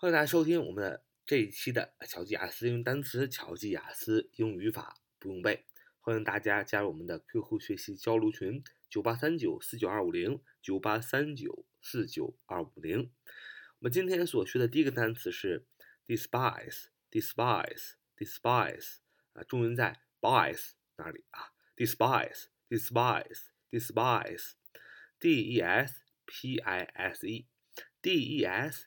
欢迎大家收听我们的这一期的巧记雅思英语单词、巧记雅思英语语法不用背。欢迎大家加入我们的 QQ 学习交流群：九八三九四九二五零九八三九四九二五零。我们今天所学的第一个单词是 despise，despise，despise 啊，重音在 bias 那里啊，despise，despise，despise，d e s p i s e，d e s。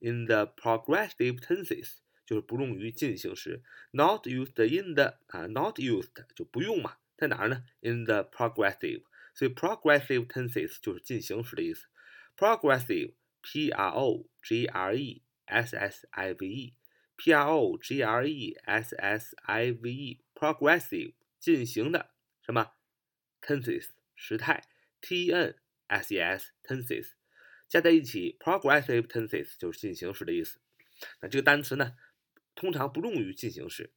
in the progressive tenses 就是不用于进行时，not used in the 啊，not used 就不用嘛，在哪儿呢？in the progressive，所以 progressive tenses 就是进行时的意思。progressive，p r o g r e s s i v e，p r o g r e s s i v e，progressive 进行的什么 tenses 时态，t n s e s tenses。 加在一起，progressive tenses 就是进行时的意思。那这个单词呢，通常不用于进行时。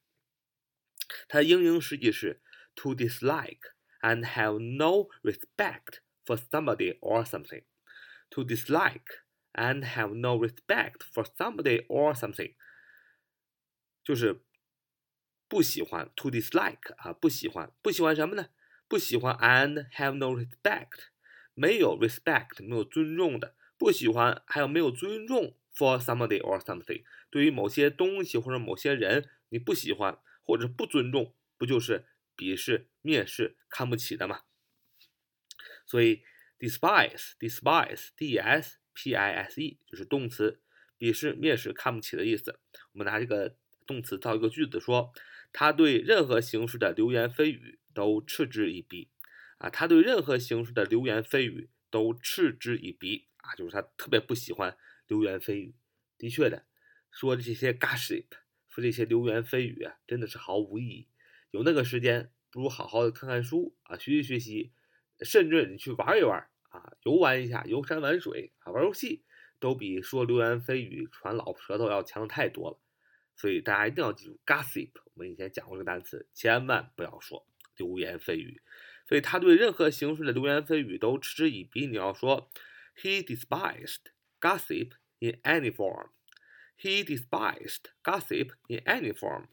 它的英英实际是 to dislike and have no respect for somebody or something。to dislike and have no respect for somebody or something，就是不喜欢 to dislike 啊，不喜欢，不喜欢什么呢？不喜欢 and have no respect，没有 respect，没有尊重的。 不喜欢，还有没有尊重 for somebody or something，对于某些东西或者某些人，你不喜欢或者不尊重，不就是鄙视、蔑视、看不起的吗？所以 despise，despise，d s p i s e 就是动词，鄙视、蔑视、看不起的意思。我们拿这个动词造一个句子，说他对任何形式的流言蜚语都嗤之以鼻。啊，他对任何形式的流言蜚语都嗤之以鼻。啊，就是他特别不喜欢流言蜚语。的确的，说这些 gossip，说这些流言蜚语啊，真的是毫无意义。有那个时间，不如好好的看看书啊，学习学习，甚至你去玩一玩啊，游玩一下，游山玩水啊，玩游戏，都比说流言蜚语、传老舌头要强太多了。所以大家一定要记住 gossip。我们以前讲过这个单词，千万不要说流言蜚语。所以他对任何形式的流言蜚语都嗤之以鼻。你要说。He despised gossip in any form. He despised gossip in any form.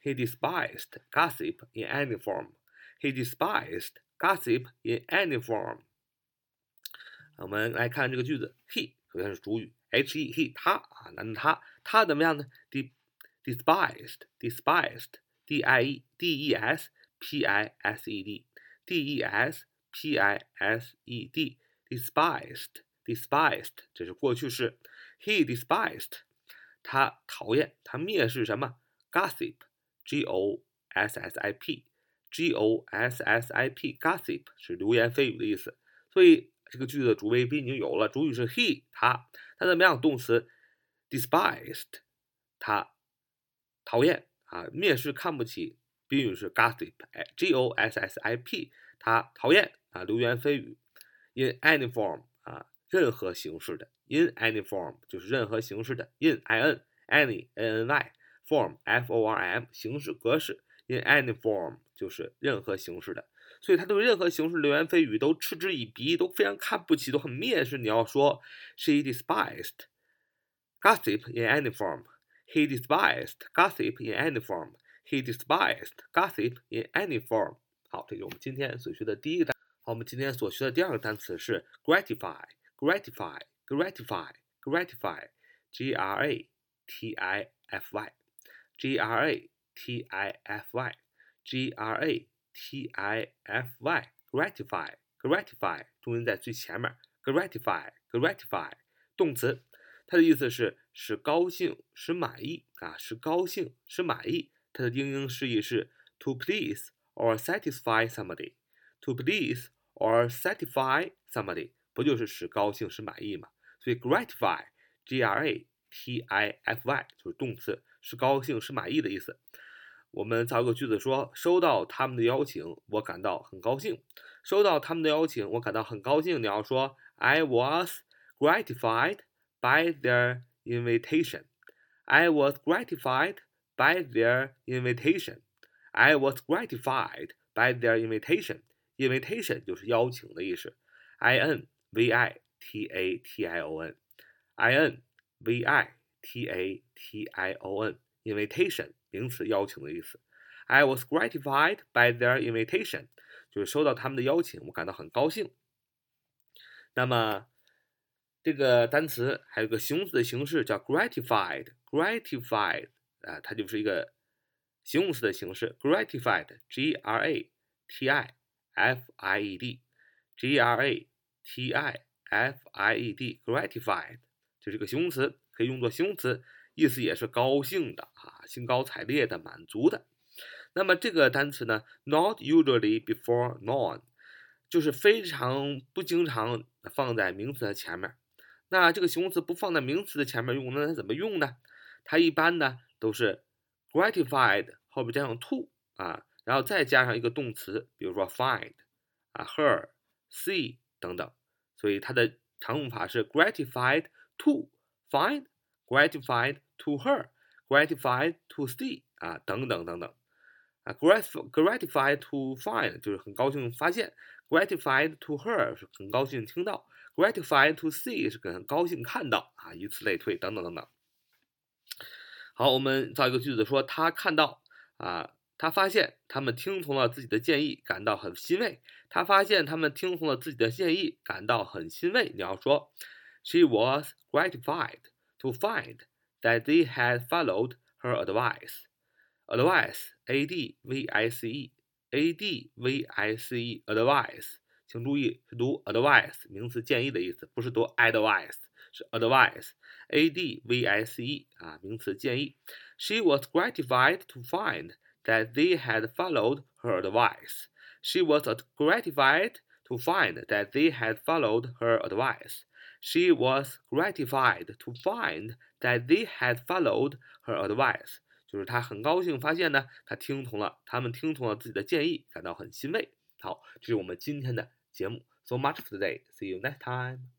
He despised gossip in any form. He despised gossip in any form. 我们来看这个句子，he 首先是主语，he he 他啊，男的他，他怎么样呢？de despised despised d i e d e s p i s e d D e s p i s e d despised despised，这是过去式。He despised，他讨厌，他蔑视什么？Gossip，G O S S I P，G O S S I P，Gossip 是流言蜚语的意思。所以这个句子的主谓宾已经有了，主语是 he，他，他怎么样？动词 despised，他讨厌啊，蔑视，看不起。宾语是 gossip，G O S S I P，他讨厌啊，流言蜚语。In any form 啊。任何形式的，in any form 就是任何形式的，in i n any n n y form f o r m 形式格式，in any form 就是任何形式的，所以他对任何形式流言蜚语都嗤之以鼻，都非常看不起，都很蔑视。你要说，she despised gossip in any form。He despised gossip in any form. He despised gossip in any form. 好，这就是我们今天所学的第一个单。好，我们今天所学的第二个单词是 gratify。gratify, gratify, gratify, G R A T I F Y, G R A T I F Y, G R A T I F Y, gratify, gratify，重音在最前面，gratify, gratify，动词，它的意思是使高兴、使满意啊，使高兴、使满意。 它的英英释义是 to please or satisfy somebody, to please or satisfy somebody。不就是使高兴、使满意嘛？所以 gratify，g r a t i f y，就是动词，是高兴，是满意的意思。我们造一个句子说：收到他们的邀请，我感到很高兴。收到他们的邀请，我感到很高兴。你要说 I was gratified by their invitation. I was gratified by their invitation. I was gratified by their invitation. Invitation 就是邀请的意思。I N V I T A T I O N. I N V I T A T I O N. Invitation 名词，邀请的意思。I was gratified by their invitation，就是收到他们的邀请，我感到很高兴。那么这个单词还有个形容词的形式叫 gratified，gratified 啊，它就是一个形容词的形式，gratified，g r a t i f i e d，g r a t i f i e d，gratified 就是个形容词，可以用作形容词。意思也是高兴的啊，兴高采烈的，满足的。那么这个单词呢，not usually before noun，就是非常不经常放在名词的前面。那这个形容词不放在名词的前面用，那它怎么用呢？它一般呢都是 gratified 后边加上 to 啊，然后再加上一个动词，比如说 find 啊，her、see 等等。所以它的常用法是 gratified to find gratified。to her, gratified to see 啊，等等等等啊，gratified to find 就是很高兴发现，gratified to her 是很高兴听到，gratified to see 是很高兴看到啊，以此类推，等等等等。 好，我们造一个句子说，他看到啊，他发现他们听从了自己的建议，感到很欣慰。他发现他们听从了自己的建议，感到很欣慰。你要说，She was gratified to find. that they had followed her advice. Advice, a d v i c e, a d v i c e, advice，请注意是读 advice，名词建议的意思，不是读 advice，是 advice d v i c e 啊，名词建议。She was gratified to find that they had followed her advice. She was gratified to find that they had followed her advice. She was gratified to find that they had followed her advice，就是她很高兴发现呢，她听从了他们听从了自己的建议，感到很欣慰。好，这是我们今天的节目。So much for today. See you next time.